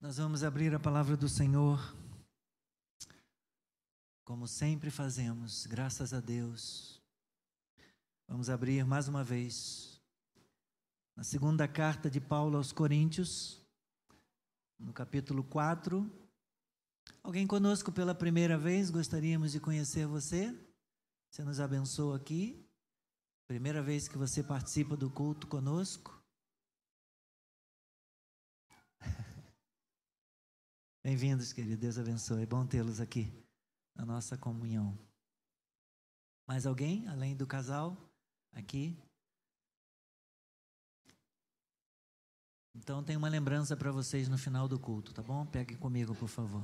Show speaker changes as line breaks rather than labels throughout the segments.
Nós vamos abrir a palavra do Senhor, como sempre fazemos, graças a Deus. Vamos abrir mais uma vez na segunda carta de Paulo aos Coríntios, no capítulo 4. Alguém conosco pela primeira vez, gostaríamos de conhecer você. Você nos abençoa aqui. Primeira vez que você participa do culto conosco. Bem-vindos, querido. Deus abençoe. É bom tê-los aqui na nossa comunhão. Mais alguém, além do casal, aqui? Então, tem uma lembrança para vocês no final do culto, tá bom? Pegue comigo, por favor.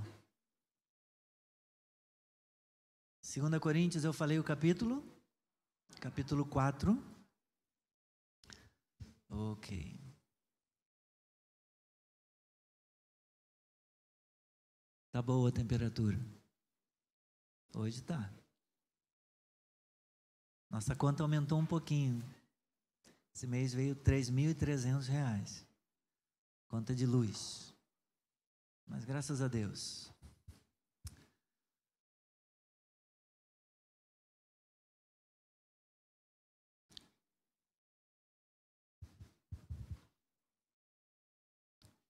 2 Coríntios, eu falei o capítulo? Capítulo 4. Ok. Tá boa a temperatura? Hoje tá. Nossa conta aumentou um pouquinho. Esse mês veio R$ 3.300. Conta de luz. Mas graças a Deus.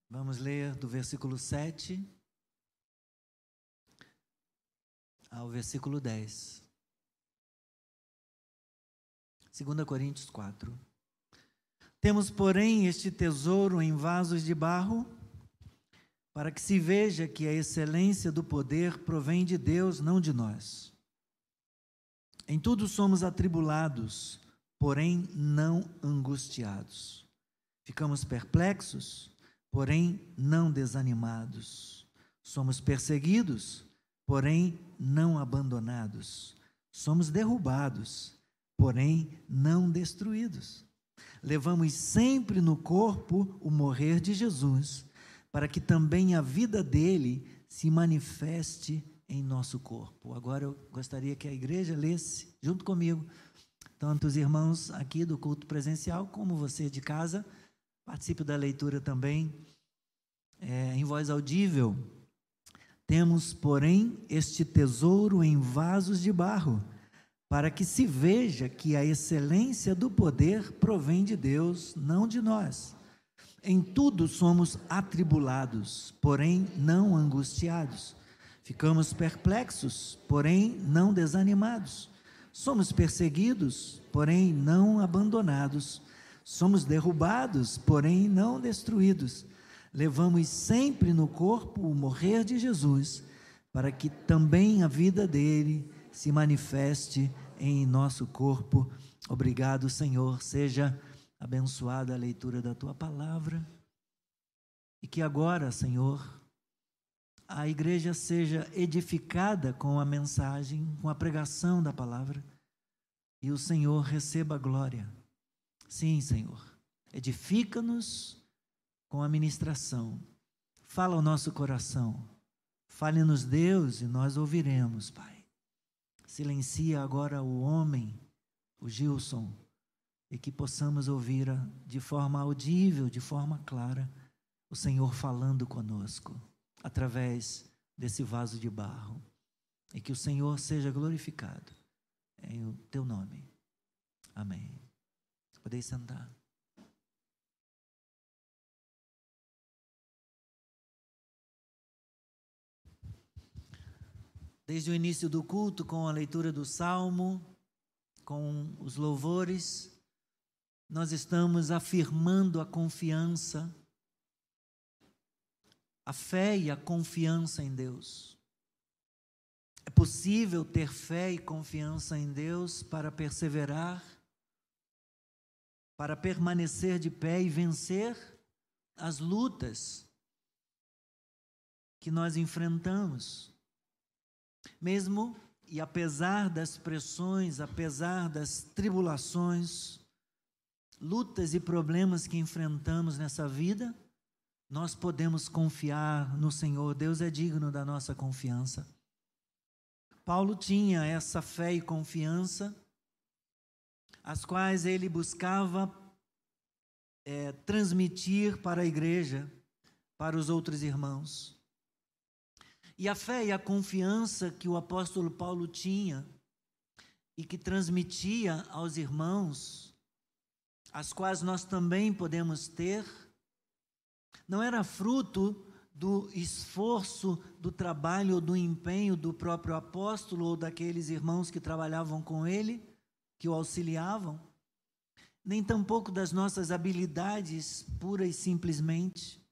Vamos ler do versículo 7 ao versículo 10. 2 Coríntios 4. Temos, porém, este tesouro em vasos de barro, para que se veja que a excelência do poder provém de Deus, não de nós. Em tudo somos atribulados, porém não angustiados. Ficamos perplexos, porém não desanimados. Somos perseguidos, porém não abandonados. Somos derrubados, porém não destruídos. Levamos sempre no corpo o morrer de Jesus, para que também a vida dele se manifeste em nosso corpo. Agora eu gostaria que a igreja lesse junto comigo, tanto os irmãos aqui do culto presencial, como você de casa, participe da leitura também é, em voz audível temos, porém, este tesouro em vasos de barro, para que se veja que a excelência do poder provém de Deus, não de nós. Em tudo somos atribulados, porém não angustiados. Ficamos perplexos, porém não desanimados. Somos perseguidos, porém não abandonados. Somos derrubados, porém não destruídos levamos sempre no corpo o morrer de Jesus, para que também a vida dele se manifeste em nosso corpo. Obrigado, Senhor. Seja abençoada a leitura da tua palavra. E que agora, Senhor, a igreja seja edificada com a mensagem, com a pregação da palavra, e o Senhor receba a glória. Sim, Senhor. Edifica-nos com a ministração. Fala ao nosso coração. Fale-nos, Deus, e nós ouviremos, Pai. Silencia agora o homem, o Gilson, e que possamos ouvir de forma audível, de forma clara, o Senhor falando conosco, através desse vaso de barro. E que o Senhor seja glorificado em o teu nome. Amém. Podeis sentar. Desde o início do culto, com a leitura do salmo, com os louvores, nós estamos afirmando a confiança, a fé e a confiança em Deus. É possível ter fé e confiança em Deus para perseverar, para permanecer de pé e vencer as lutas que nós enfrentamos. Mesmo e apesar das pressões, apesar das tribulações, lutas e problemas que enfrentamos nessa vida, nós podemos confiar no Senhor. Deus é digno da nossa confiança. Paulo tinha essa fé e confiança, as quais ele buscava é, transmitir para a igreja, para os outros irmãos. E a fé e a confiança que o apóstolo Paulo tinha e que transmitia aos irmãos, as quais nós também podemos ter, não era fruto do esforço, do trabalho, do empenho do próprio apóstolo ou daqueles irmãos que trabalhavam com ele, que o auxiliavam, nem tampouco das nossas habilidades pura e simplesmente.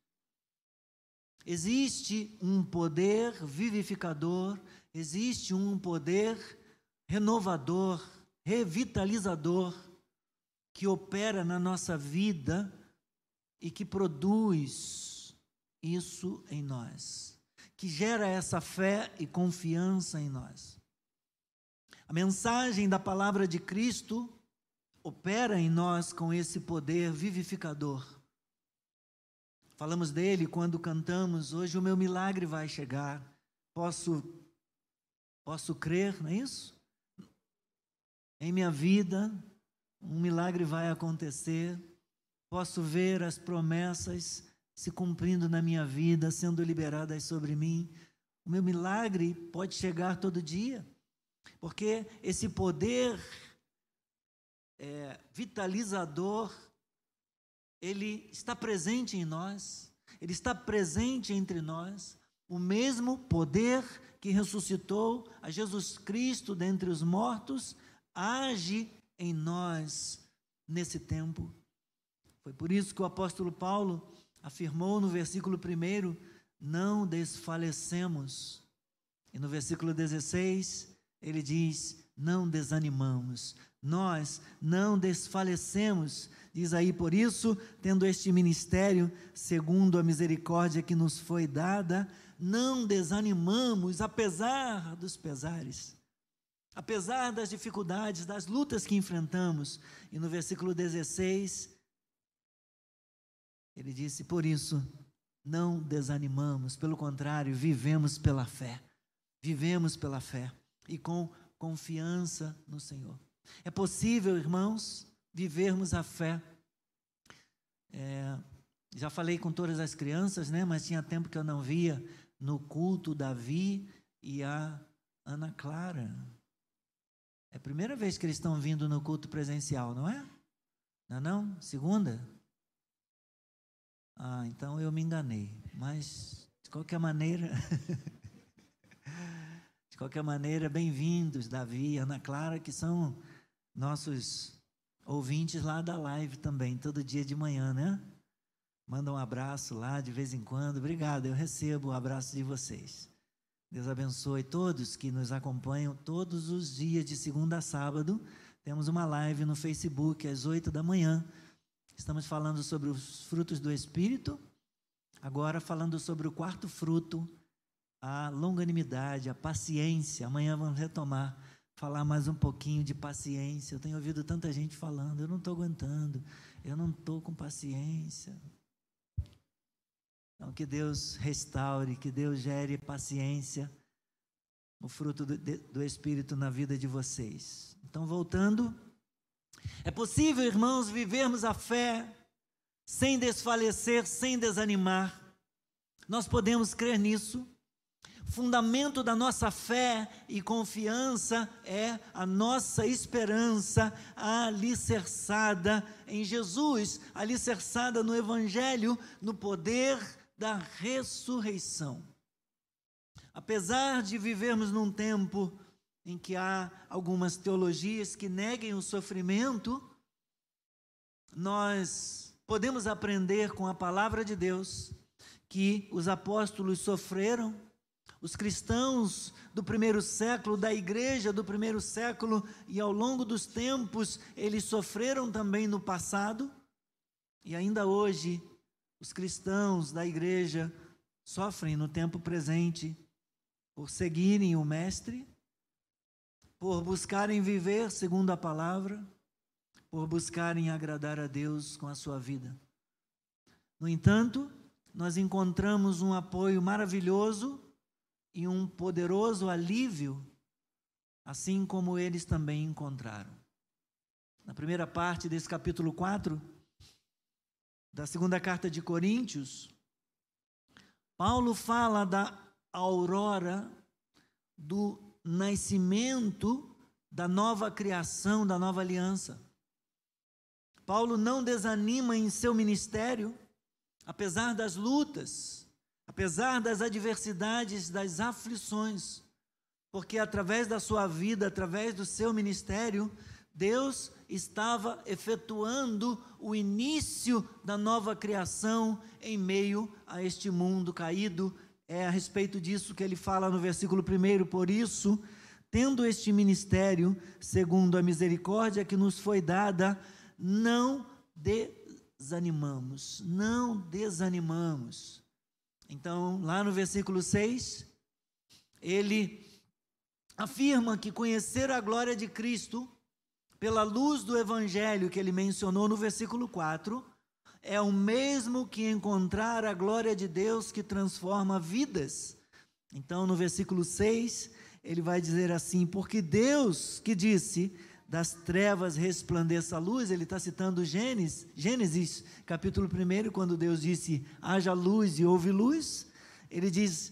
Existe um poder vivificador, existe um poder renovador, revitalizador, que opera na nossa vida e que produz isso em nós, que gera essa fé e confiança em nós. A mensagem da palavra de Cristo opera em nós com esse poder vivificador. Falamos dele quando cantamos, hoje o meu milagre vai chegar. Posso posso crer, não é isso? Em minha vida, um milagre vai acontecer. Posso ver as promessas se cumprindo na minha vida, sendo liberadas sobre mim. O meu milagre pode chegar todo dia, porque esse poder é, vitalizador, ele está presente em nós, ele está presente entre nós. O mesmo poder que ressuscitou a Jesus Cristo dentre os mortos age em nós nesse tempo. Foi por isso que o apóstolo Paulo afirmou no versículo 1: não desfalecemos. E no versículo 16, ele diz: não desanimamos, nós não desfalecemos. Diz aí, por isso, tendo este ministério, segundo a misericórdia que nos foi dada, não desanimamos, apesar dos pesares. Apesar das dificuldades, das lutas que enfrentamos, e no versículo 16, ele disse: Por isso, não desanimamos, pelo contrário, vivemos pela fé. Vivemos pela fé e com confiança no Senhor. É possível, irmãos, vivermos a fé. É, já falei com todas as crianças, né? Mas tinha tempo que eu não via no culto Davi e a Ana Clara. É a primeira vez que eles estão vindo no culto presencial, não é? Não é não? Segunda? Ah, então eu me enganei. Mas, de qualquer maneira... de qualquer maneira, bem-vindos, Davi e Ana Clara, que são nossos ouvintes lá da live também, todo dia de manhã, né? Manda um abraço lá de vez em quando. Obrigado, eu recebo o abraço de vocês. Deus abençoe todos que nos acompanham todos os dias, de segunda a sábado. Temos uma live no Facebook às oito da manhã. Estamos falando sobre os frutos do Espírito. Agora, falando sobre o quarto fruto, a longanimidade, a paciência. Amanhã vamos retomar, falar mais um pouquinho de paciência. Eu tenho ouvido tanta gente falando, eu não estou aguentando, eu não estou com paciência. Então, que Deus restaure, que Deus gere paciência, o fruto do, do Espírito na vida de vocês. Então, voltando, é possível, irmãos, vivermos a fé sem desfalecer, sem desanimar. Nós podemos crer nisso. Fundamento da nossa fé e confiança é a nossa esperança alicerçada em Jesus, alicerçada no Evangelho, no poder da ressurreição. Apesar de vivermos num tempo em que há algumas teologias que neguem o sofrimento, nós podemos aprender com a palavra de Deus que os apóstolos sofreram, os cristãos do primeiro século, da igreja do primeiro século e ao longo dos tempos, eles sofreram também no passado, e ainda hoje os cristãos da igreja sofrem no tempo presente por seguirem o Mestre, por buscarem viver segundo a palavra, por buscarem agradar a Deus com a sua vida. No entanto, nós encontramos um apoio maravilhoso e um poderoso alívio, assim como eles também encontraram. Na primeira parte desse capítulo 4, da segunda carta de Coríntios, Paulo fala da aurora do nascimento da nova criação, da nova aliança. Paulo não desanima em seu ministério, apesar das lutas, apesar das adversidades, das aflições, porque através da sua vida, através do seu ministério, Deus estava efetuando o início da nova criação em meio a este mundo caído. É a respeito disso que ele fala no versículo 1. Por isso, tendo este ministério, segundo a misericórdia que nos foi dada, não desanimamos, não desanimamos. Então, lá no versículo 6, ele afirma que conhecer a glória de Cristo pela luz do evangelho que ele mencionou no versículo 4, é o mesmo que encontrar a glória de Deus que transforma vidas. Então, no versículo 6, ele vai dizer assim: Porque Deus que disse, das trevas resplandeça a luz, ele está citando Gênesis, Gênesis, capítulo 1, quando Deus disse, haja luz e houve luz. Ele diz,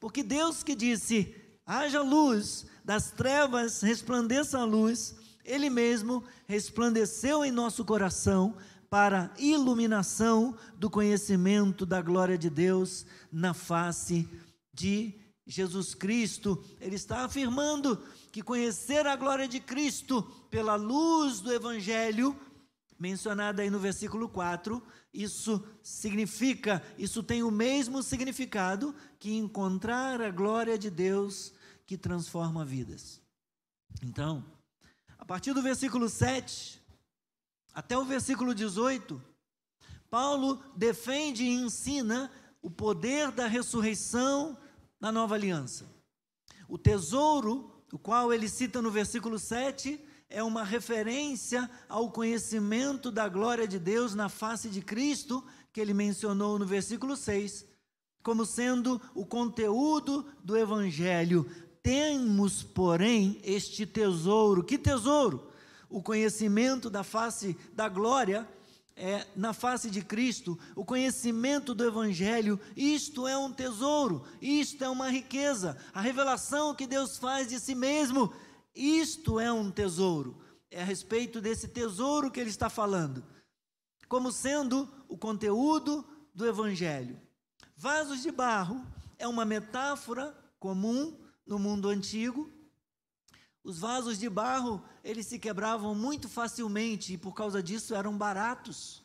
porque Deus que disse, haja luz, das trevas resplandeça a luz, ele mesmo resplandeceu em nosso coração para iluminação do conhecimento da glória de Deus na face de Jesus Cristo. Ele está afirmando que conhecer a glória de Cristo pela luz do Evangelho, mencionada aí no versículo 4, isso significa, isso tem o mesmo significado que encontrar a glória de Deus que transforma vidas. Então, partir do versículo 7 até o versículo 18, Paulo defende e ensina o poder da ressurreição na nova aliança. O tesouro, o qual ele cita no versículo 7, é uma referência ao conhecimento da glória de Deus na face de Cristo, que ele mencionou no versículo 6, como sendo o conteúdo do evangelho temos, porém, este tesouro. Que tesouro? O conhecimento da face da glória é, na face de Cristo, o conhecimento do Evangelho, isto é um tesouro, isto é uma riqueza, a revelação que Deus faz de si mesmo, isto é um tesouro. É a respeito desse tesouro que ele está falando, como sendo o conteúdo do Evangelho. Vasos de barro é uma metáfora comum no mundo antigo. Os vasos de barro, eles se quebravam muito facilmente e por causa disso eram baratos.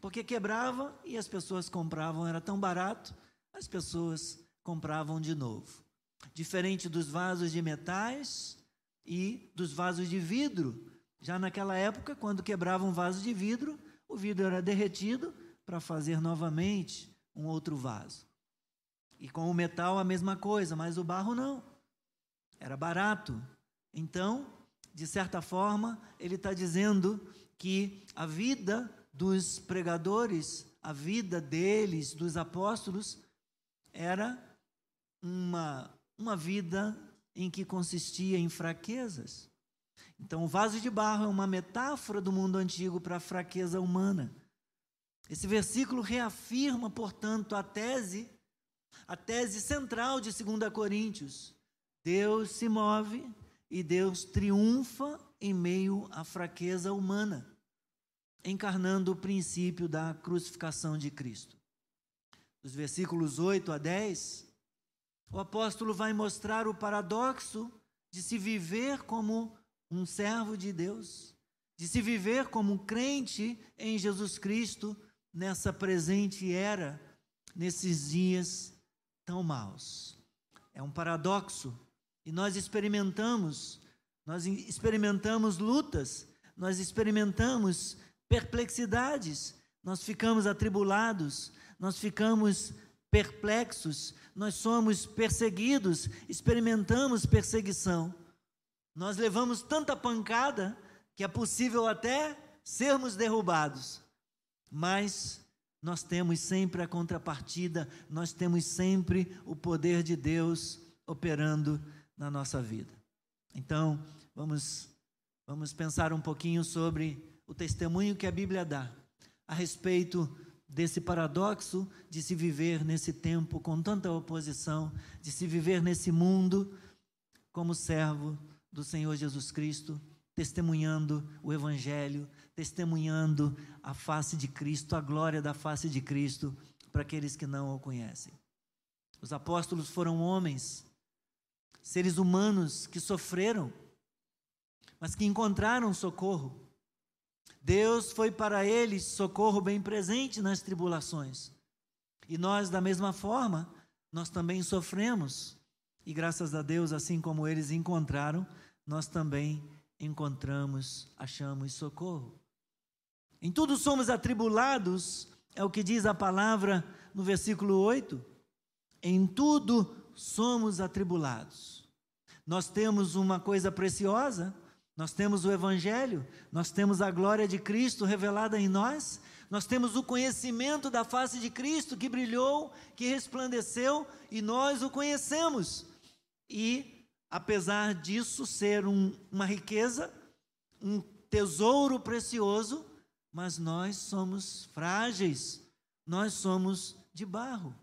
Porque quebrava e as pessoas compravam, era tão barato, as pessoas compravam de novo. Diferente dos vasos de metais e dos vasos de vidro. Já naquela época, quando quebravam um vaso de vidro, o vidro era derretido para fazer novamente um outro vaso. E com o metal a mesma coisa, mas o barro não. Era barato. Então, de certa forma, ele está dizendo que a vida dos pregadores, a vida deles, dos apóstolos, era uma, uma vida em que consistia em fraquezas. Então, o vaso de barro é uma metáfora do mundo antigo para a fraqueza humana. Esse versículo reafirma, portanto, a tese a tese central de 2 Coríntios. Deus se move e Deus triunfa em meio à fraqueza humana, encarnando o princípio da crucificação de Cristo. Dos versículos 8 a 10, o apóstolo vai mostrar o paradoxo de se viver como um servo de Deus, de se viver como um crente em Jesus Cristo nessa presente era, nesses dias tão maus. É um paradoxo. E nós experimentamos, nós experimentamos lutas, nós experimentamos perplexidades, nós ficamos atribulados, nós ficamos perplexos, nós somos perseguidos, experimentamos perseguição. Nós levamos tanta pancada que é possível até sermos derrubados. Mas nós temos sempre a contrapartida, nós temos sempre o poder de Deus operando na nossa vida. Então, vamos vamos pensar um pouquinho sobre o testemunho que a Bíblia dá a respeito desse paradoxo de se viver nesse tempo com tanta oposição, de se viver nesse mundo como servo do Senhor Jesus Cristo, testemunhando o Evangelho, testemunhando a face de Cristo, a glória da face de Cristo para aqueles que não o conhecem. Os apóstolos foram homens, seres humanos que sofreram, mas que encontraram socorro. Deus foi para eles socorro bem presente nas tribulações. E nós, da mesma forma, nós também sofremos. E graças a Deus, assim como eles encontraram, nós também encontramos, achamos socorro. Em tudo somos atribulados, é o que diz a palavra no versículo 8. Em tudo somos atribulados. Nós temos uma coisa preciosa, nós temos o Evangelho, nós temos a glória de Cristo revelada em nós, nós temos o conhecimento da face de Cristo que brilhou, que resplandeceu e nós o conhecemos. E, apesar disso ser um, uma riqueza, um tesouro precioso, mas nós somos frágeis, nós somos de barro.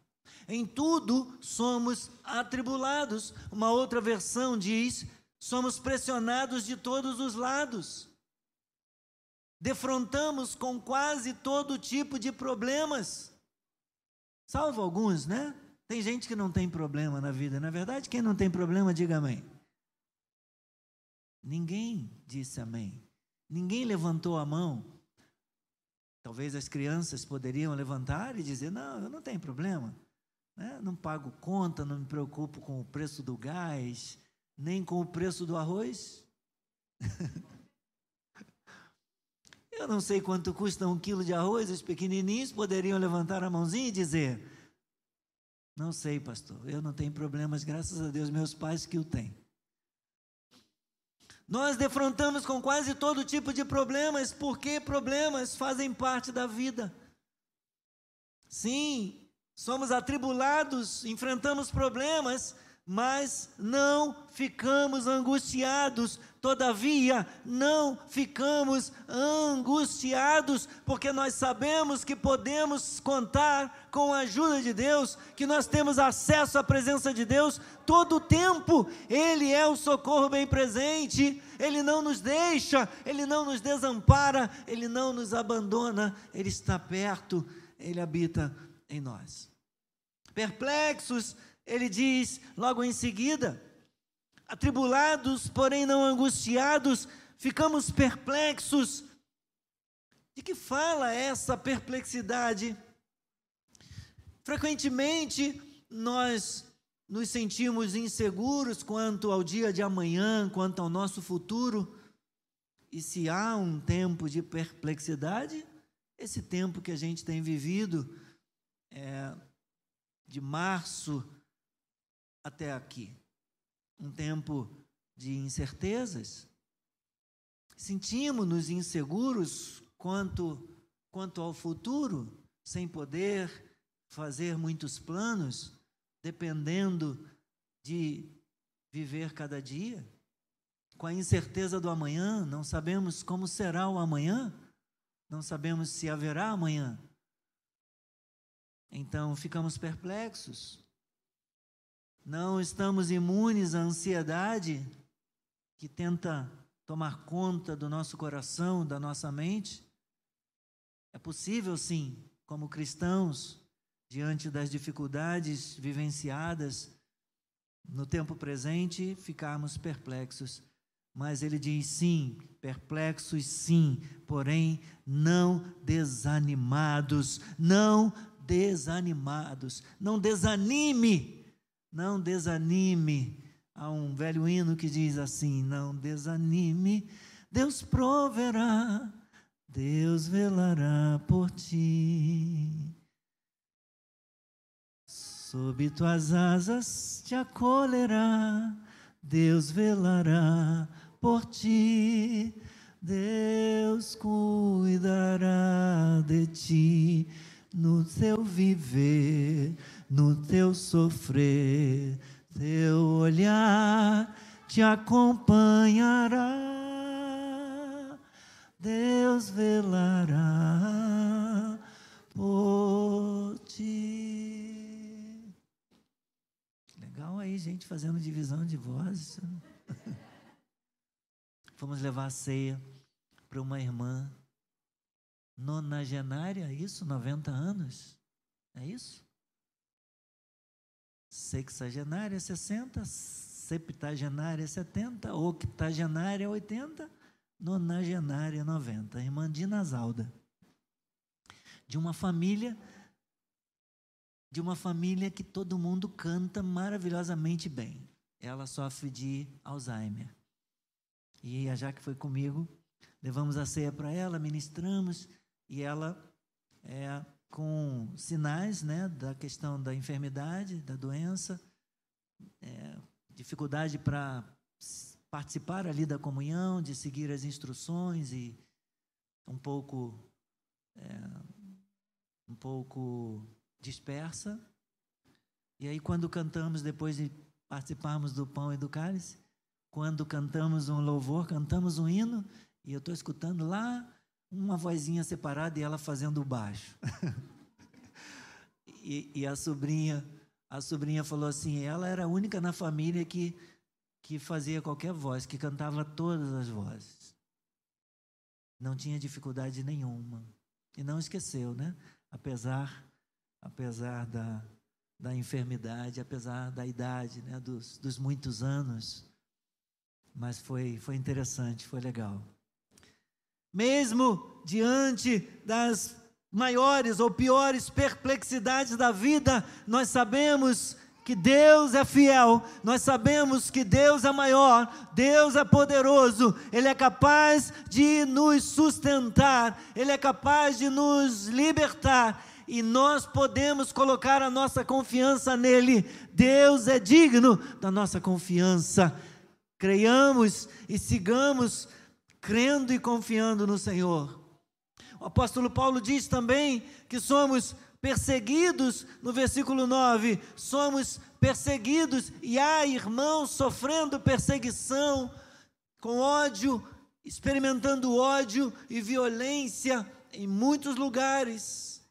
Em tudo somos atribulados. Uma outra versão diz: somos pressionados de todos os lados. Defrontamos com quase todo tipo de problemas. Salvo alguns, né? Tem gente que não tem problema na vida, na é verdade? Quem não tem problema, diga amém. Ninguém disse amém. Ninguém levantou a mão. Talvez as crianças poderiam levantar e dizer: Não, eu não tenho problema. Né? Não pago conta, não me preocupo com o preço do gás, nem com o preço do arroz. eu não sei quanto custa um quilo de arroz, os pequenininhos poderiam levantar a mãozinha e dizer: Não sei, pastor, eu não tenho problemas, graças a Deus, meus pais que o têm. Nós defrontamos com quase todo tipo de problemas, porque problemas fazem parte da vida. Sim, somos atribulados, enfrentamos problemas, mas não ficamos angustiados. Todavia, não ficamos angustiados, porque nós sabemos que podemos contar com a ajuda de Deus, que nós temos acesso à presença de Deus todo o tempo. Ele é o socorro bem presente, ele não nos deixa, ele não nos desampara, ele não nos abandona, ele está perto, ele habita em nós. Perplexos, ele diz logo em seguida: atribulados, porém não angustiados, ficamos perplexos. De que fala essa perplexidade? Frequentemente nós nos sentimos inseguros quanto ao dia de amanhã, quanto ao nosso futuro. E se há um tempo de perplexidade, esse tempo que a gente tem vivido, é, de março até aqui. Um tempo de incertezas. Sentimos-nos inseguros quanto, quanto ao futuro, sem poder fazer muitos planos, dependendo de viver cada dia. Com a incerteza do amanhã, não sabemos como será o amanhã, não sabemos se haverá amanhã. Então ficamos perplexos. Não estamos imunes à ansiedade que tenta tomar conta do nosso coração, da nossa mente. É possível, sim, como cristãos, diante das dificuldades vivenciadas no tempo presente, ficarmos perplexos. Mas ele diz sim, perplexos sim, porém não desanimados, não desanimados. Não desanime, não desanime. Há um velho hino que diz assim: Não desanime, Deus proverá, Deus velará por ti. Sob tuas asas te acolherá, Deus velará por ti. Deus cuidará de ti no teu viver, no teu sofrer, teu olhar te acompanhará. Deus velará por ti. Legal aí, gente, fazendo divisão de vozes. Fomos levar a ceia para uma irmã nonagenária, é isso? 90 anos? É isso? Sexagenária, 60, septagenária, 70, octogenária, 80, nonagenária, 90. Irmã Dina Zalda. De uma família de uma família que todo mundo canta maravilhosamente bem. Ela sofre de Alzheimer. E a Jaque foi comigo, levamos a ceia para ela, ministramos, e ela, é, com sinais né, da questão da enfermidade, da doença, é, dificuldade para participar ali da comunhão, de seguir as instruções e um pouco é, um pouco dispersa. E aí quando cantamos depois de participarmos do pão e do cálice, quando cantamos um louvor, cantamos um hino e eu estou escutando lá uma vozinha separada e ela fazendo baixo. e, e, a sobrinha, a sobrinha falou assim, ela era a única na família que que fazia qualquer voz, que cantava todas as vozes. Não tinha dificuldade nenhuma. E não esqueceu, né? Apesar, apesar da, da enfermidade, apesar da idade, né? dos, dos muitos anos. Mas foi, foi interessante, foi legal mesmo diante das maiores ou piores perplexidades da vida, nós sabemos que Deus é fiel, nós sabemos que Deus é maior, Deus é poderoso, Ele é capaz de nos sustentar, Ele é capaz de nos libertar e nós podemos colocar a nossa confiança nele. Deus é digno da nossa confiança. Creiamos e sigamos crendo e confiando no Senhor. O apóstolo Paulo diz também que somos perseguidos, no versículo 9, somos perseguidos e há irmãos sofrendo perseguição, com ódio, experimentando ódio e violência em muitos lugares,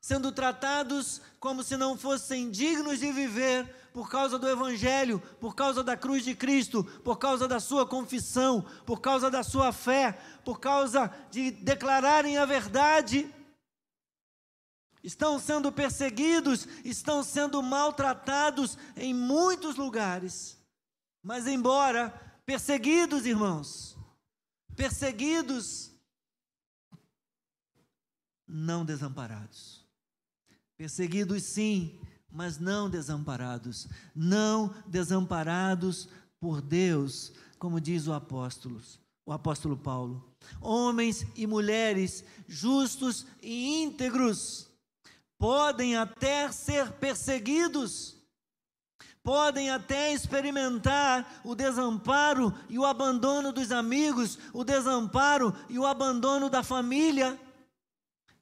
sendo tratados como se não fossem dignos de viver por causa do Evangelho, por causa da cruz de Cristo, por causa da sua confissão, por causa da sua fé, por causa de declararem a verdade. Estão sendo perseguidos, estão sendo maltratados em muitos lugares. Mas, embora perseguidos, irmãos, perseguidos, não desamparados. Perseguidos, sim, mas não desamparados, não desamparados por Deus, como diz o apóstolo, o apóstolo Paulo. Homens e mulheres justos e íntegros podem até ser perseguidos, podem até experimentar o desamparo e o abandono dos amigos, o desamparo e o abandono da família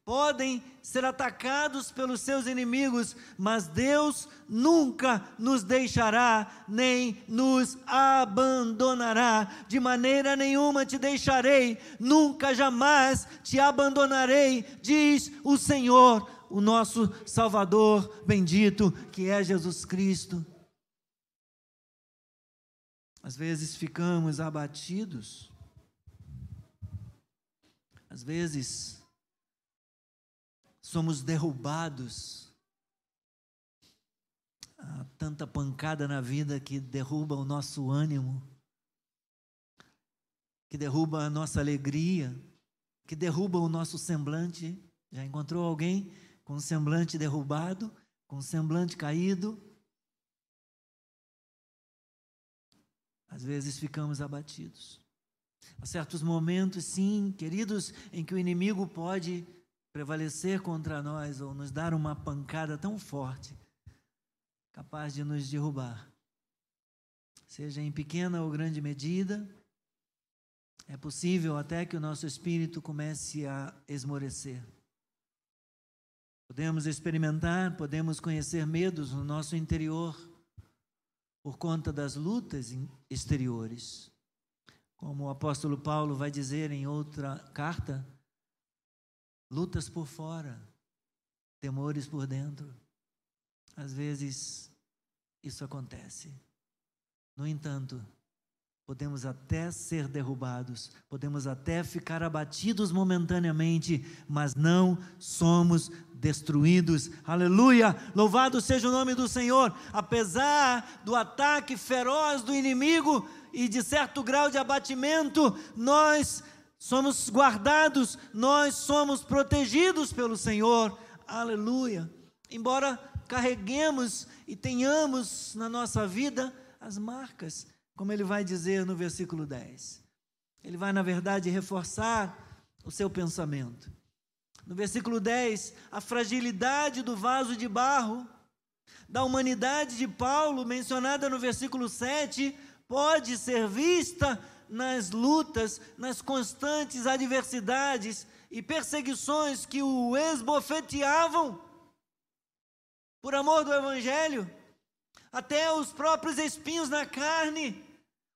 podem ser atacados pelos seus inimigos, mas Deus nunca nos deixará nem nos abandonará. De maneira nenhuma te deixarei, nunca jamais te abandonarei, diz o Senhor, o nosso Salvador bendito, que é Jesus Cristo. Às vezes ficamos abatidos, às vezes somos derrubados. Há tanta pancada na vida que derruba o nosso ânimo, que derruba a nossa alegria, que derruba o nosso semblante. Já encontrou alguém com um semblante derrubado, com um semblante caído? Às vezes ficamos abatidos. Há certos momentos, sim, queridos, em que o inimigo pode prevalecer contra nós ou nos dar uma pancada tão forte, capaz de nos derrubar. Seja em pequena ou grande medida, é possível até que o nosso espírito comece a esmorecer. Podemos experimentar, podemos conhecer medos no nosso interior por conta das lutas exteriores. Como o apóstolo Paulo vai dizer em outra carta, lutas por fora, temores por dentro. Às vezes isso acontece. No entanto, podemos até ser derrubados, podemos até ficar abatidos momentaneamente, mas não somos destruídos. Aleluia! Louvado seja o nome do Senhor. Apesar do ataque feroz do inimigo e de certo grau de abatimento, nós somos guardados, nós somos protegidos pelo Senhor. Aleluia! Embora carreguemos e tenhamos na nossa vida as marcas, como ele vai dizer no versículo 10. Ele vai, na verdade, reforçar o seu pensamento. No versículo 10, a fragilidade do vaso de barro, da humanidade de Paulo, mencionada no versículo 7, pode ser vista nas lutas, nas constantes adversidades e perseguições que o esbofeteavam por amor do Evangelho, até os próprios espinhos na carne,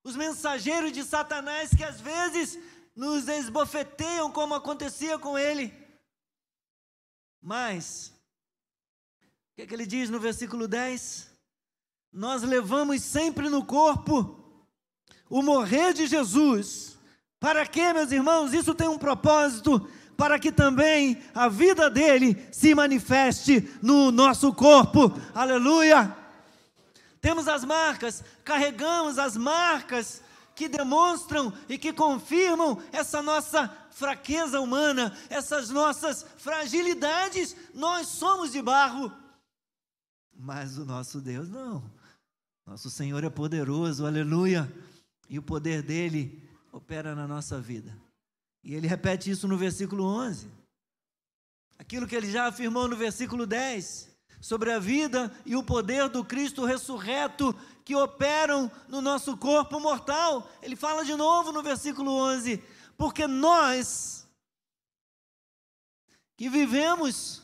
os mensageiros de Satanás que às vezes nos esbofeteiam, como acontecia com ele. Mas, o que, é que ele diz no versículo 10? Nós levamos sempre no corpo o morrer de Jesus. Para quê, meus irmãos? Isso tem um propósito para que também a vida dele se manifeste no nosso corpo. Aleluia! Temos as marcas, carregamos as marcas que demonstram e que confirmam essa nossa fraqueza humana, essas nossas fragilidades. Nós somos de barro, mas o nosso Deus não. Nosso Senhor é poderoso, aleluia, e o poder dele opera na nossa vida. E ele repete isso no versículo 11. Aquilo que ele já afirmou no versículo 10, sobre a vida e o poder do Cristo ressurreto que operam no nosso corpo mortal. Ele fala de novo no versículo 11: porque nós que vivemos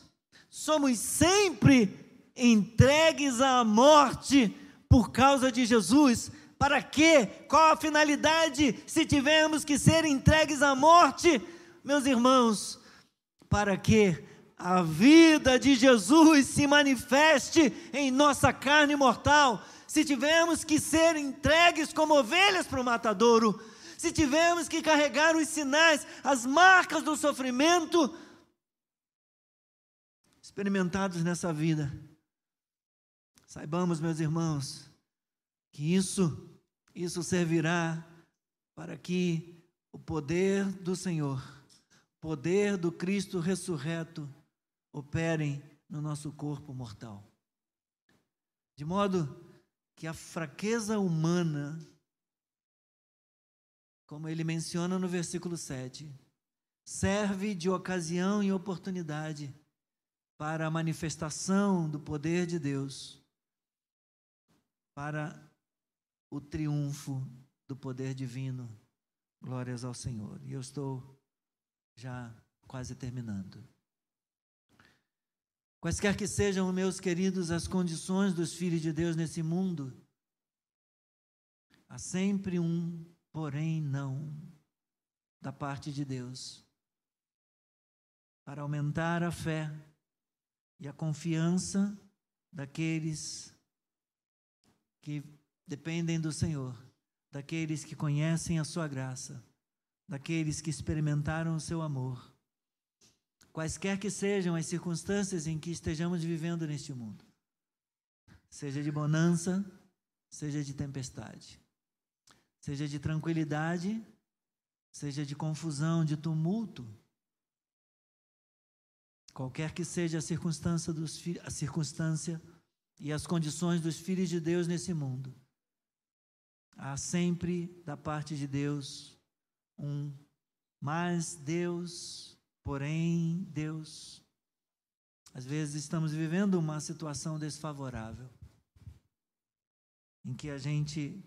somos sempre entregues à morte por causa de Jesus, para quê? Qual a finalidade se tivermos que ser entregues à morte? Meus irmãos, para que a vida de Jesus se manifeste em nossa carne mortal, se tivermos que ser entregues como ovelhas para o matadouro, se tivermos que carregar os sinais, as marcas do sofrimento experimentados nessa vida, saibamos, meus irmãos, que isso isso servirá para que o poder do Senhor, poder do Cristo ressurreto, operem no nosso corpo mortal. De modo que a fraqueza humana, como ele menciona no versículo 7, serve de ocasião e oportunidade para a manifestação do poder de Deus, para o triunfo do poder divino. Glórias ao Senhor. E eu estou já quase terminando. Quaisquer que sejam, meus queridos, as condições dos filhos de Deus nesse mundo, há sempre um porém não da parte de Deus para aumentar a fé e a confiança daqueles que dependem do Senhor, daqueles que conhecem a Sua graça, daqueles que experimentaram o Seu amor, quaisquer que sejam as circunstâncias em que estejamos vivendo neste mundo, seja de bonança, seja de tempestade, seja de tranquilidade, seja de confusão, de tumulto, qualquer que seja a circunstância, dos, a circunstância e as condições dos filhos de Deus nesse mundo, há sempre da parte de Deus um mas Deus, porém Deus. Às vezes estamos vivendo uma situação desfavorável, em que a gente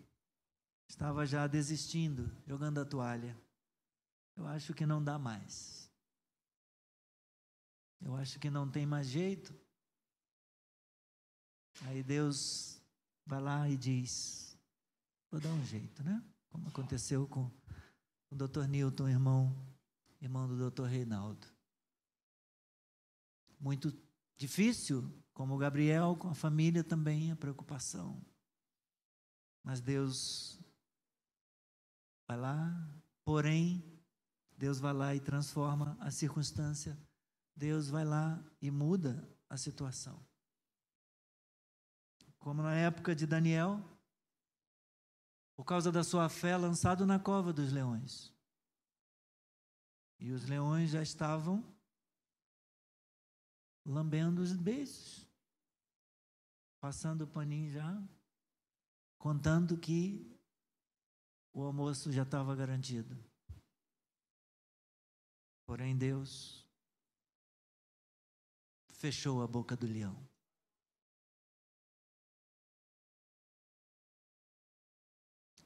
estava já desistindo, jogando a toalha. Eu acho que não dá mais. Eu acho que não tem mais jeito. Aí Deus vai lá e diz: Vou dar um jeito, né? Como aconteceu com o Dr. Newton, irmão, irmão do Dr. Reinaldo. Muito Difícil, como Gabriel, com a família também, a preocupação. Mas Deus vai lá, porém, Deus vai lá e transforma a circunstância. Deus vai lá e muda a situação. Como na época de Daniel, por causa da sua fé, lançado na cova dos leões. E os leões já estavam lambendo os beijos, passando o paninho já, contando que o almoço já estava garantido. Porém, Deus fechou a boca do leão.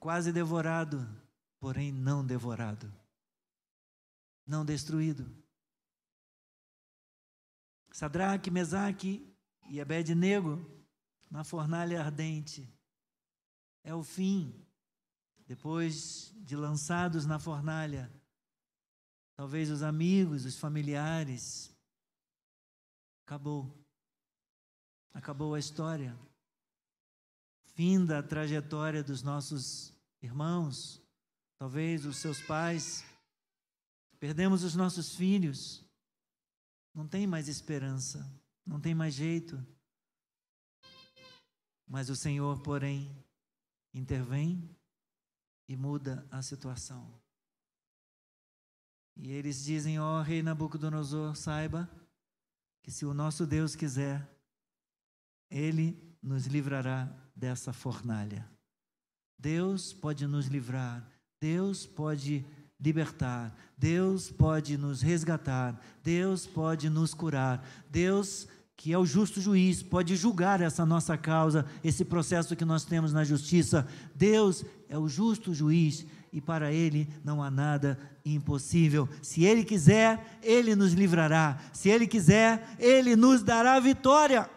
Quase devorado, porém não devorado, não destruído. Sadraque, Mesaque e Abednego na fornalha ardente. É o fim. Depois de lançados na fornalha, talvez os amigos, os familiares, acabou. Acabou a história. Fim da trajetória dos nossos irmãos, talvez os seus pais. Perdemos os nossos filhos. Não tem mais esperança, não tem mais jeito. Mas o Senhor, porém, intervém e muda a situação. E eles dizem: Ó oh, rei Nabucodonosor, saiba que se o nosso Deus quiser, ele nos livrará dessa fornalha. Deus pode nos livrar, Deus pode libertar, Deus pode nos resgatar, Deus pode nos curar, Deus que é o justo juiz, pode julgar essa nossa causa, esse processo que nós temos na justiça. Deus é o justo juiz e para ele não há nada impossível. Se ele quiser, ele nos livrará. Se ele quiser, ele nos dará vitória.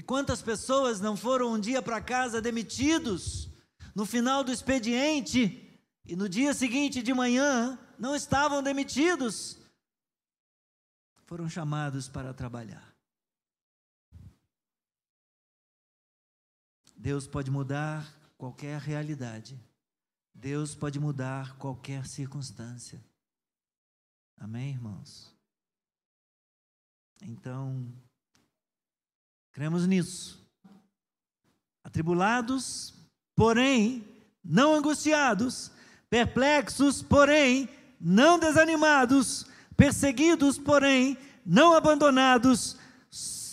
E quantas pessoas não foram um dia para casa demitidos? no final do expediente e no dia seguinte de manhã não estavam demitidos, foram chamados para trabalhar. Deus pode mudar qualquer realidade. Deus pode mudar qualquer circunstância. Amém, irmãos? Então, cremos nisso. Atribulados, porém não angustiados, perplexos, porém não desanimados, perseguidos, porém não abandonados,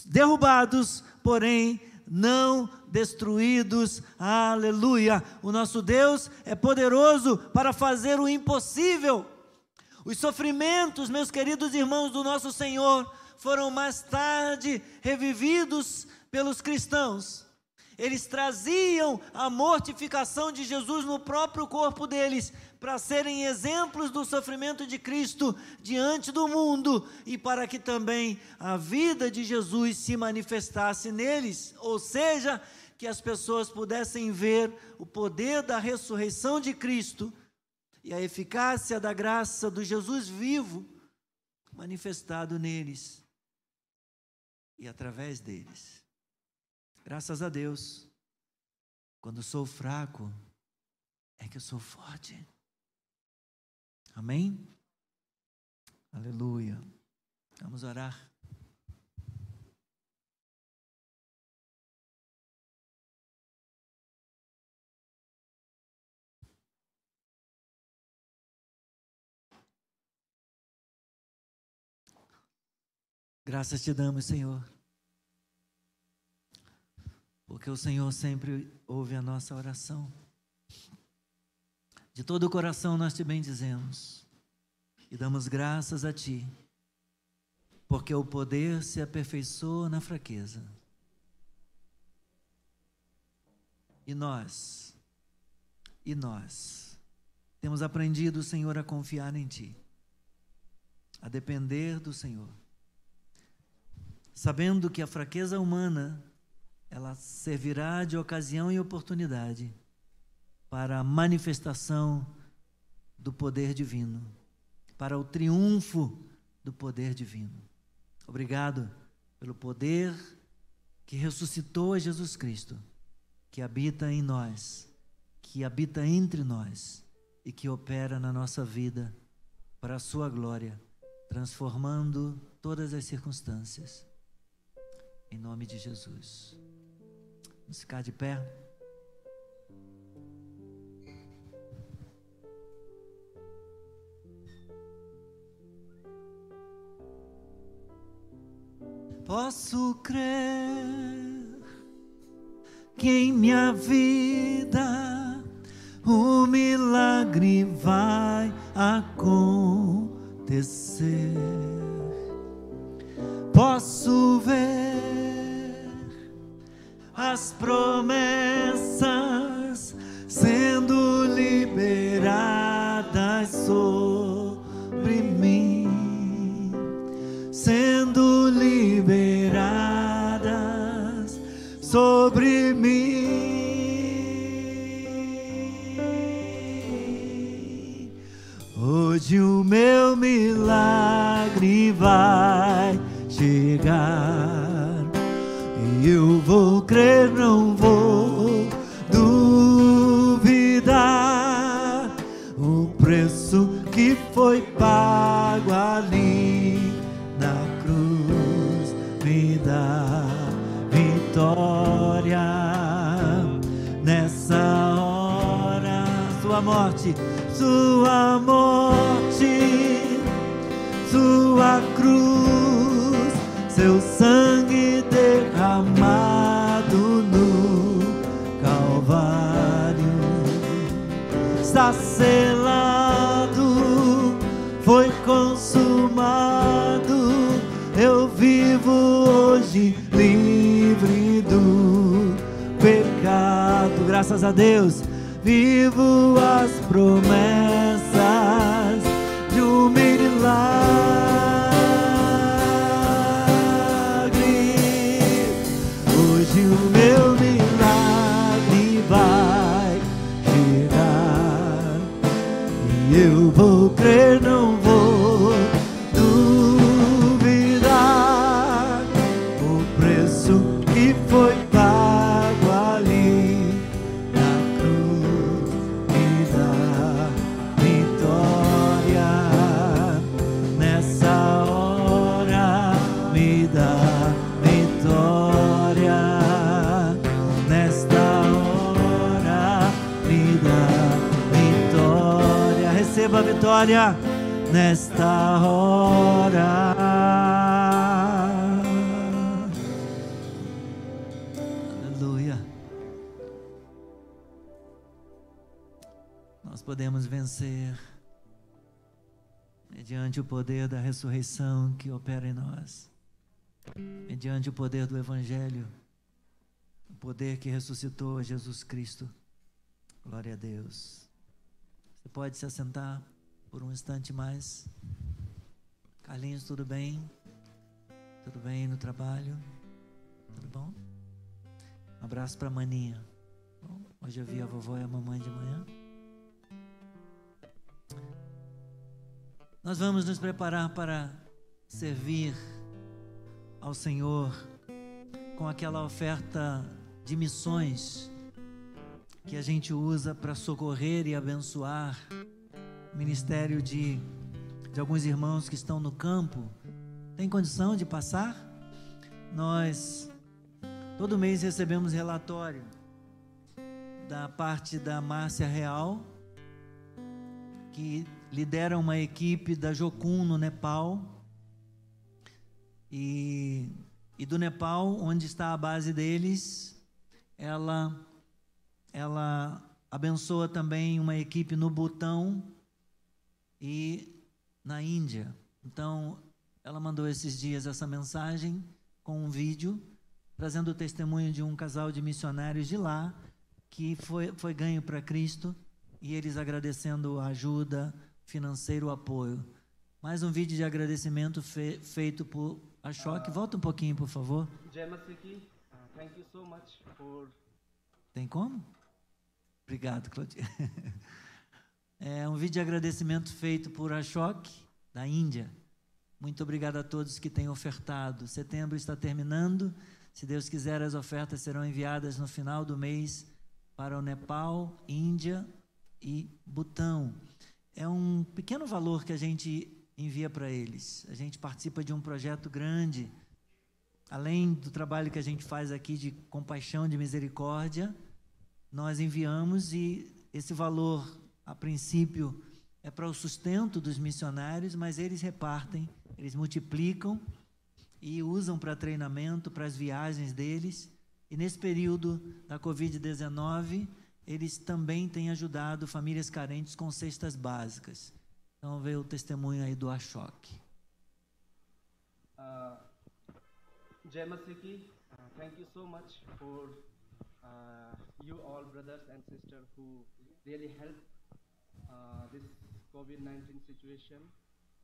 derrubados, porém não destruídos. Aleluia! O nosso Deus é poderoso para fazer o impossível. Os sofrimentos, meus queridos irmãos do nosso Senhor, foram mais tarde revividos pelos cristãos. Eles traziam a mortificação de Jesus no próprio corpo deles, para serem exemplos do sofrimento de Cristo diante do mundo e para que também a vida de Jesus se manifestasse neles, ou seja, que as pessoas pudessem ver o poder da ressurreição de Cristo e a eficácia da graça do Jesus vivo manifestado neles e através deles. Graças a Deus, quando sou fraco, é que eu sou forte. Amém? Aleluia. Vamos orar. Graças te damos, Senhor porque o Senhor sempre ouve a nossa oração. De todo o coração nós te bendizemos e damos graças a Ti, porque o poder se aperfeiçoa na fraqueza. E nós, e nós, temos aprendido, Senhor, a confiar em Ti, a depender do Senhor, sabendo que a fraqueza humana ela servirá de ocasião e oportunidade para a manifestação do poder divino, para o triunfo do poder divino. Obrigado pelo poder que ressuscitou a Jesus Cristo, que habita em nós, que habita entre nós e que opera na nossa vida para a sua glória, transformando todas as circunstâncias. Em nome de Jesus. Vamos ficar de pé. Posso crer que em minha vida o milagre vai acontecer. Posso ver as promessas sendo liberadas sobre mim, sendo liberadas sobre mim. Hoje o meu milagre vai sua morte sua cruz seu sangue derramado no Calvário está selado, foi consumado. Eu vivo hoje livre do pecado, graças a Deus. Vivo as promessas vitória nesta hora aleluia nós podemos vencer mediante o poder da ressurreição que opera em nós, mediante o poder do Evangelho, o poder que ressuscitou Jesus Cristo. Glória a Deus. Você pode se assentar por um instante mais. Carlinhos, tudo bem? Tudo bem no trabalho? Tudo bom? Um abraço para maninha. Bom, hoje eu vi a vovó e a mamãe de manhã. Nós vamos nos preparar para servir ao Senhor com aquela oferta de missões que a gente usa para socorrer e abençoar ministério de, de alguns irmãos que estão no campo. Tem condição de passar? Nós todo mês recebemos relatório da parte da Márcia Real, que lidera uma equipe da Jocum no Nepal. E, e do Nepal, onde está a base deles, ela, ela abençoa também uma equipe no Butão e na Índia. Então, ela mandou esses dias essa mensagem com um vídeo, trazendo o testemunho de um casal de missionários de lá, que foi, foi ganho para Cristo, e eles agradecendo a ajuda, financeiro, apoio. Mais um vídeo de agradecimento fe, feito por Ashok. Volta um pouquinho, por favor.
Thank you so much for
Tem como? Obrigado, Claudia. É um vídeo de agradecimento feito por Ashok, da Índia. Muito obrigado a todos que têm ofertado. Setembro está terminando. Se Deus quiser, as ofertas serão enviadas no final do mês para o Nepal, Índia e Butão. É um pequeno valor que a gente envia para eles. A gente participa de um projeto grande, além do trabalho que a gente faz aqui de compaixão, de misericórdia, nós enviamos e esse valor, a princípio, é para o sustento dos missionários, mas eles repartem, eles multiplicam e usam para treinamento, para as viagens deles. E nesse período da Covid-19, eles também têm ajudado famílias carentes com cestas básicas. Então, veio o testemunho aí do Ashok.
Uh, Jai uh, thank you so much for uh, you all brothers and sisters who really helped this COVID-19 situation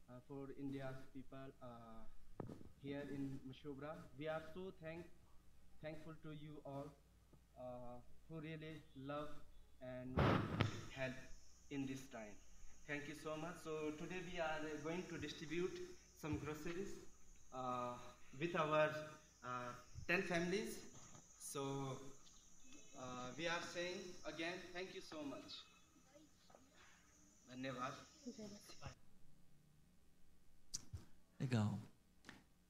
uh, for India's people uh, here in Mashobra. We are so thank, thankful to you all uh, who really love and help in this time. Thank you so much. So today we are uh, going to distribute some groceries uh, with our uh, 10 families. So uh, we are saying again, thank you so much. धन्यवाद
Legal.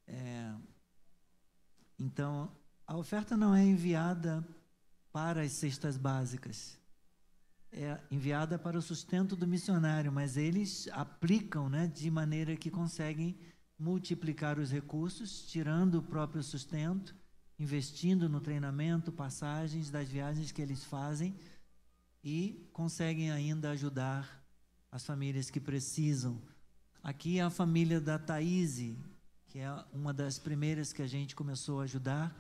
É, então, a oferta não é enviada para as cestas básicas. É enviada para o sustento do missionário, mas eles aplicam né, de maneira que conseguem multiplicar os recursos, tirando o próprio sustento, investindo no treinamento, passagens das viagens que eles fazem e conseguem ainda ajudar as famílias que precisam. Aqui é a família da Thaís, que é uma das primeiras que a gente começou a ajudar.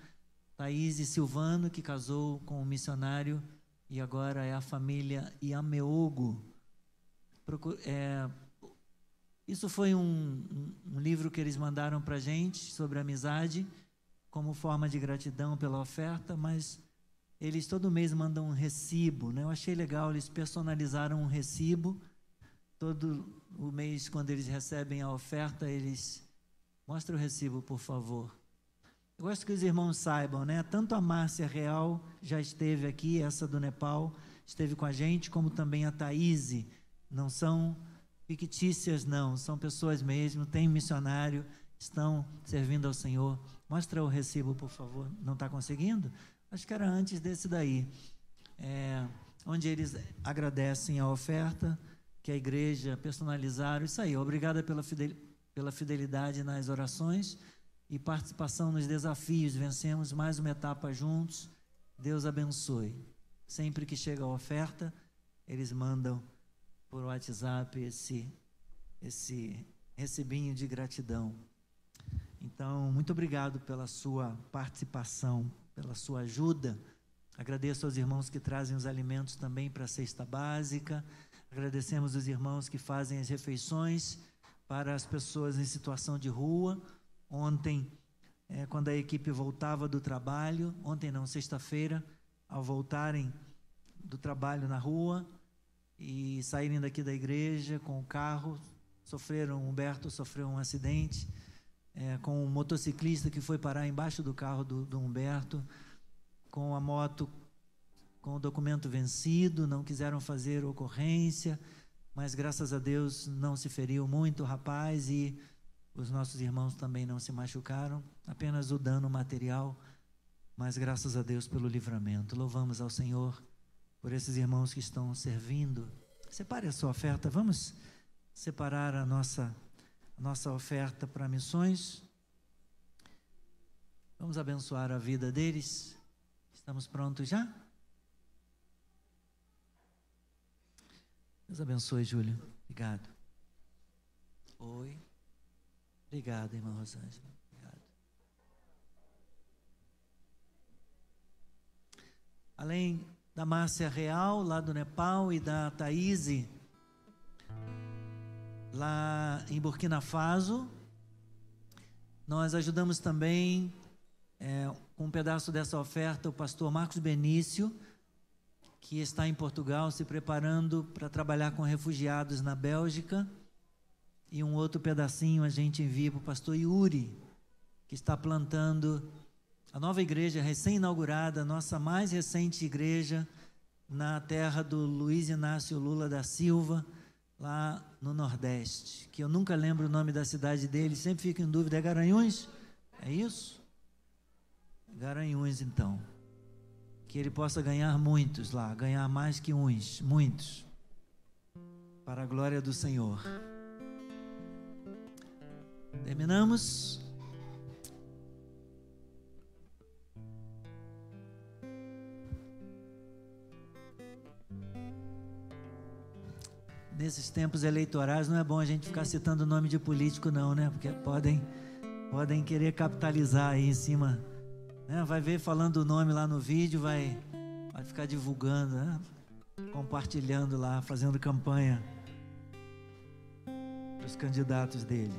Thaís Silvano, que casou com um missionário, e agora é a família Iameogo. É, isso foi um, um, um, livro que eles mandaram para a gente sobre amizade, como forma de gratidão pela oferta, mas eles todo mês mandam um recibo. Né? Eu achei legal, eles personalizaram um recibo Todo o mês, quando eles recebem a oferta, eles. Mostra o recibo, por favor. Eu gosto que os irmãos saibam, né? Tanto a Márcia Real já esteve aqui, essa do Nepal, esteve com a gente, como também a Thaís. Não são fictícias, não, são pessoas mesmo, tem missionário, estão servindo ao Senhor. Mostra o recibo, por favor. Não está conseguindo? Acho que era antes desse daí. É, onde eles agradecem a oferta que a igreja personalizaram. Isso aí, obrigada pela, pela fidelidade nas orações e participação nos desafios. Vencemos mais uma etapa juntos. Deus abençoe. Sempre que chega a oferta, eles mandam por WhatsApp esse, esse recebinho de gratidão. Então, muito obrigado pela sua participação, pela sua ajuda. Agradeço aos irmãos que trazem os alimentos também para a cesta básica. Agradecemos os irmãos que fazem as refeições para as pessoas em situação de rua. Ontem, é, quando a equipe voltava do trabalho, ontem não, sexta-feira, ao voltarem do trabalho na rua e saírem daqui da igreja com o carro, sofreram, Humberto sofreu um acidente é, com um motociclista que foi parar embaixo do carro do, do Humberto, com a moto com o documento vencido, não quiseram fazer ocorrência, mas graças a Deus não se feriu muito o rapaz e os nossos irmãos também não se machucaram, apenas o dano material, mas graças a Deus pelo livramento. Louvamos ao Senhor por esses irmãos que estão servindo. Separe a sua oferta, vamos separar a nossa, a nossa oferta para missões. Vamos abençoar a vida deles. Estamos prontos já? Deus abençoe, Júlio. Obrigado. Oi. Obrigado, irmã Rosângela. Obrigado. Além da Márcia Real, lá do Nepal, e da Thaís, lá em Burkina Faso, nós ajudamos também, é, com um pedaço dessa oferta, o pastor Marcos Benício que está em Portugal se preparando para trabalhar com refugiados na Bélgica E um outro pedacinho a gente envia para o pastor Yuri, que está plantando a nova igreja recém-inaugurada, nossa mais recente igreja na terra do Luiz Inácio Lula da Silva, lá no Nordeste, que eu nunca lembro o nome da cidade dele, sempre fico em dúvida, é Garanhuns? É isso? Garanhuns, então. Que ele possa ganhar muitos lá, ganhar mais que uns, muitos, para a glória do Senhor. Terminamos. nesses tempos eleitorais não é bom a gente ficar citando o nome de político não, né? Porque podem podem querer capitalizar aí em cima, né? Vai ver falando o nome lá no vídeo, vai vai ficar divulgando, né? compartilhando lá, fazendo campanha para os candidatos dele.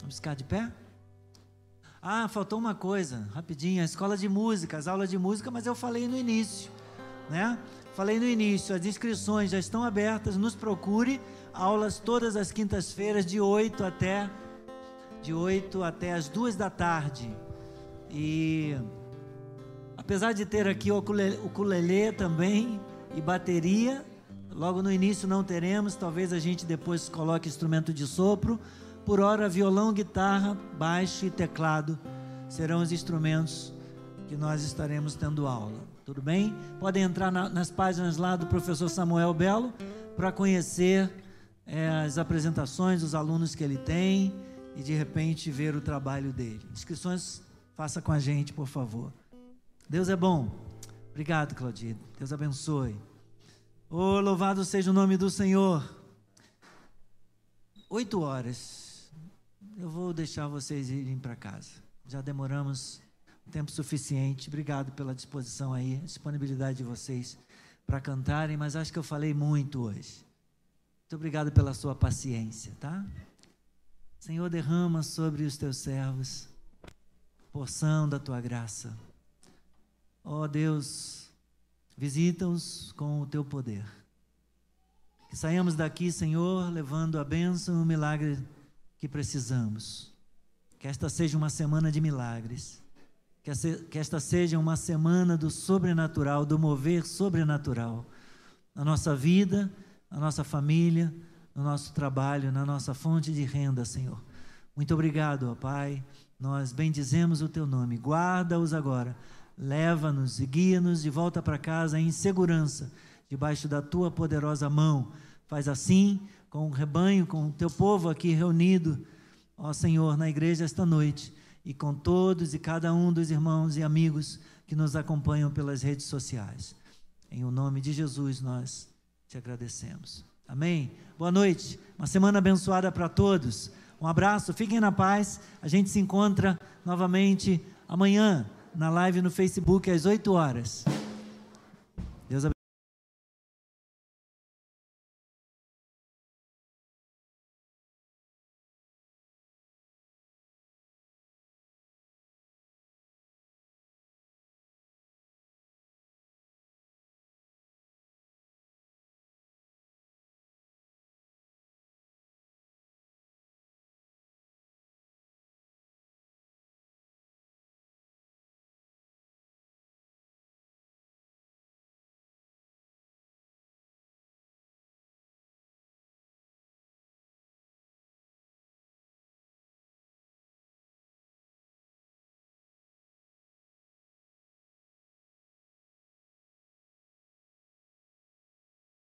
Vamos ficar de pé? Ah, faltou uma coisa, rapidinho, a escola de música, as aulas de música, mas eu falei no início, né? Falei no início, as inscrições já estão abertas, nos procure. Aulas todas as quintas-feiras, de 8 até de 8 até as 2 da tarde. E apesar de ter aqui o ukulele também e bateria, logo no início não teremos, talvez a gente depois coloque instrumento de sopro. Por hora, violão, guitarra, baixo e teclado serão os instrumentos que nós estaremos tendo aula. Tudo bem? Podem entrar na, nas páginas lá do professor Samuel Belo para conhecer é, as apresentações, os alunos que ele tem e de repente ver o trabalho dele. Inscrições, faça com a gente, por favor. Deus é bom. Obrigado, Claudine. Deus abençoe. Oh, louvado seja o nome do Senhor. Oito horas. Eu vou deixar vocês irem para casa. Já demoramos tempo suficiente. Obrigado pela disposição aí, disponibilidade de vocês para cantarem, mas acho que eu falei muito hoje. Muito obrigado pela sua paciência, tá? Senhor, derrama sobre os teus servos porção da tua graça. Ó oh, Deus, visita-os com o teu poder. Que saiamos daqui, Senhor, levando a bênção e o milagre que precisamos. Que esta seja uma semana de milagres que esta seja uma semana do sobrenatural, do mover sobrenatural na nossa vida, na nossa família, no nosso trabalho, na nossa fonte de renda, Senhor. Muito obrigado, ó Pai. Nós bendizemos o teu nome. Guarda-os agora. Leva-nos e guia-nos de volta para casa em segurança, debaixo da tua poderosa mão. Faz assim com o rebanho, com o teu povo aqui reunido, ó Senhor, na igreja esta noite e com todos e cada um dos irmãos e amigos que nos acompanham pelas redes sociais. Em o nome de Jesus nós te agradecemos. Amém? Boa noite, uma semana abençoada para todos. Um abraço, fiquem na paz. A gente se encontra novamente amanhã na live no Facebook às 8 horas.